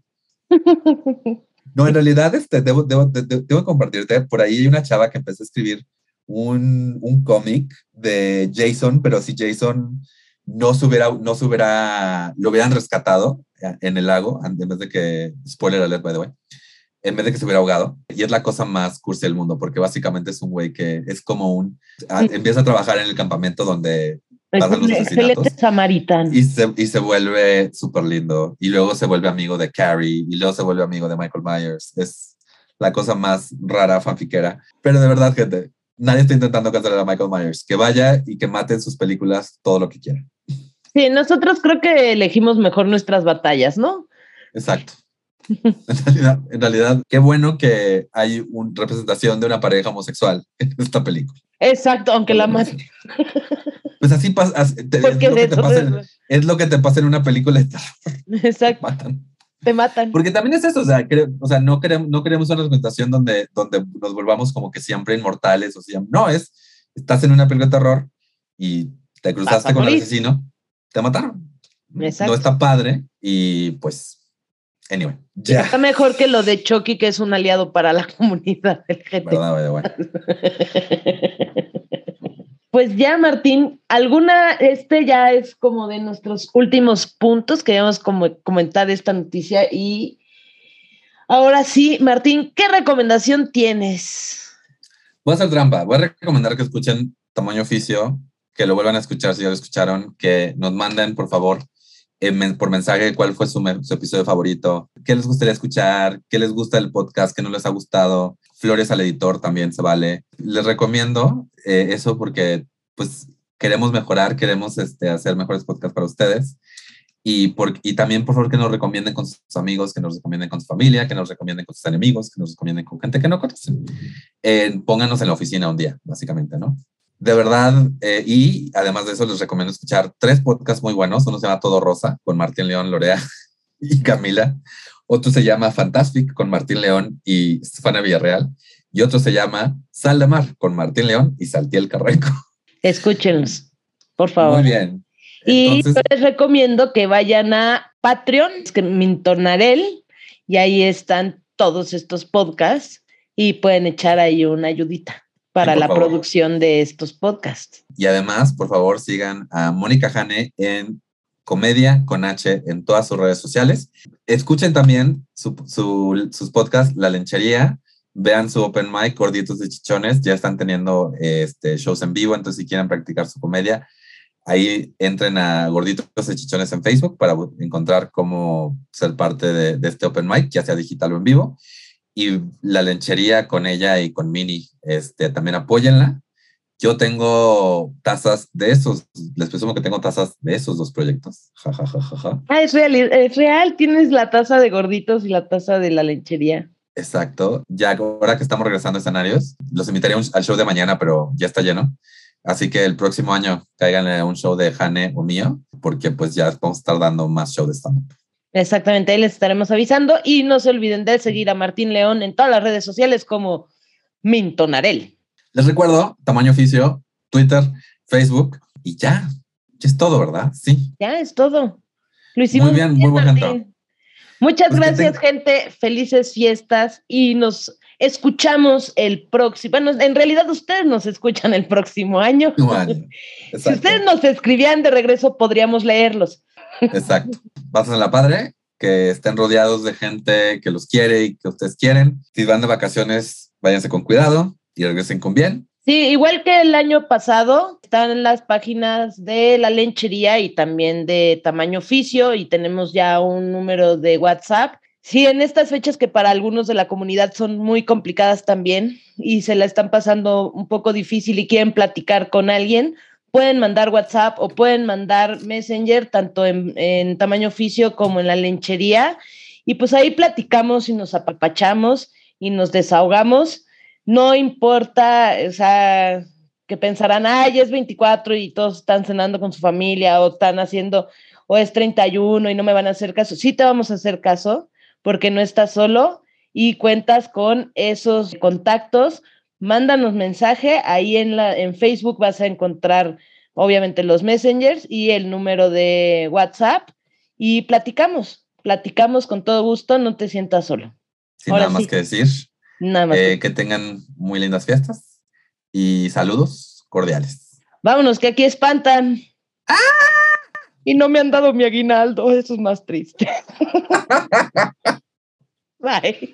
No, en realidad, este, debo, debo, debo, compartirte, por ahí hay una chava que empezó a escribir un, un cómic de Jason, pero si Jason no se hubiera, no se hubiera, lo hubieran rescatado en el lago, en vez de que, spoiler alert, by the way, en vez de que se hubiera ahogado. Y es la cosa más cursi del mundo, porque básicamente es un güey que es como un... Empieza a trabajar en el campamento donde pasan los asesinatos. Y se, y se vuelve súper lindo. Y luego se vuelve amigo de Carrie. Y luego se vuelve amigo de Michael Myers. Es la cosa más rara, fanfiquera. Pero de verdad, gente, nadie está intentando cancelar a Michael Myers. Que vaya y que mate en sus películas todo lo que quiera. Sí, nosotros creo que elegimos mejor nuestras batallas, ¿no? Exacto. En realidad, qué bueno que hay una representación de una pareja homosexual en esta película. Exacto, aunque la maten. Pues así pasa. Es, lo que te pasa en, es lo que te pasa en una película Exacto. Te matan. Te matan. Porque también es eso, o sea, o sea no, queremos, no queremos una representación donde, donde nos volvamos como que siempre inmortales o siempre. No, es, estás en una película de terror y te cruzaste con el asesino, te mataron. no está padre y pues Anyway, ya. Está mejor que lo de Chucky, que es un aliado para la comunidad LGBT. ¿Verdad, Pues ya, Martín, alguna, este ya es como de nuestros últimos puntos, queríamos como comentar esta noticia y ahora sí, Martín, ¿qué recomendación tienes? Voy a hacer trampa, voy a recomendar que escuchen Tamaño Oficio, que lo vuelvan a escuchar si ya lo escucharon, que nos manden, por favor, por mensaje cuál fue su, episodio favorito, qué les gustaría escuchar, qué les gusta del podcast, qué no les ha gustado. Flores al editor también se vale. Les recomiendo eh, eso porque pues queremos mejorar, queremos este, hacer mejores podcasts para ustedes. Y, por, y también, por favor, que nos recomienden con sus amigos, que nos recomienden con su familia, que nos recomienden con sus enemigos, que nos recomienden con gente que no conocen. Eh, pónganos en la oficina un día, básicamente, ¿no? De verdad, eh, y además de eso les recomiendo escuchar tres podcasts muy buenos. Uno se llama Todo Rosa con Martín León, Lorea y Camila. Otro se llama Fantastic con Martín León y Stefana Villarreal. Y otro se llama Sal de Mar con Martín León y Saltiel Carreco. Escúchenlos, por favor. Muy bien. y les recomiendo que vayan a Patreon, que Mintonarel, y ahí están todos estos podcasts y pueden echar ahí una ayudita para la producción de estos podcasts. Y además, por favor, sigan a Mónica Jane en Comedia con H en todas sus redes sociales. Escuchen también sus podcasts La Lenchería, vean su open mic, Gorditos de Chichones, ya están teniendo este, shows en vivo, entonces si quieren practicar su comedia, ahí entren a Gorditos de Chichones en Facebook para encontrar cómo ser parte de, de este open mic, ya sea digital o en vivo y la lenchería con ella y con Mini, este, también apóyenla. Yo tengo tazas de esos, les presumo que tengo tazas de esos dos proyectos. Ja, ja, ja, ja, Ah, es real, es real, tienes la taza de gorditos y la taza de la lenchería. Exacto, ya ahora que estamos regresando a escenarios, los invitaría al show de mañana, pero ya está lleno. Así que el próximo año caigan a un show de Jane o mío, porque pues ya vamos a estar dando más show de stand-up. Exactamente, ahí les estaremos avisando y no se olviden de seguir a Martín León en todas las redes sociales como Mintonarel. Les recuerdo, tamaño oficio, Twitter, Facebook y ya, ya es todo, ¿verdad? Sí. Ya es todo. Lo hicimos muy bien, muy buen Muchas pues gracias, gente. Felices fiestas y nos escuchamos el próximo. Bueno, en realidad ustedes nos escuchan el próximo año. si ustedes nos escribían de regreso, podríamos leerlos. Exacto. en la padre, que estén rodeados de gente que los quiere y que ustedes quieren. Si van de vacaciones, váyanse con cuidado y regresen con bien. Sí, igual que el año pasado, están en las páginas de la lenchería y también de tamaño oficio y tenemos ya un número de WhatsApp. Sí, en estas fechas que para algunos de la comunidad son muy complicadas también y se la están pasando un poco difícil y quieren platicar con alguien, pueden mandar WhatsApp o pueden mandar Messenger, tanto en, tamaño oficio como en la lenchería. Y pues ahí platicamos y nos apapachamos y nos desahogamos. No importa, o sea, que pensarán, ay, es 24 y todos están cenando con su familia o están haciendo, o es 31 y no me van a hacer caso. Sí te vamos a hacer caso porque no estás solo y cuentas con esos contactos mándanos mensaje, ahí en, la, en Facebook vas a encontrar obviamente los messengers y el número de WhatsApp y platicamos, platicamos con todo gusto, no te sientas solo. Sin nada más que decir. Nada más. Eh, que... tengan muy lindas fiestas y saludos cordiales. Vámonos, que aquí espantan. ¡Ah! Y no me han dado mi aguinaldo, eso es más triste. Bye.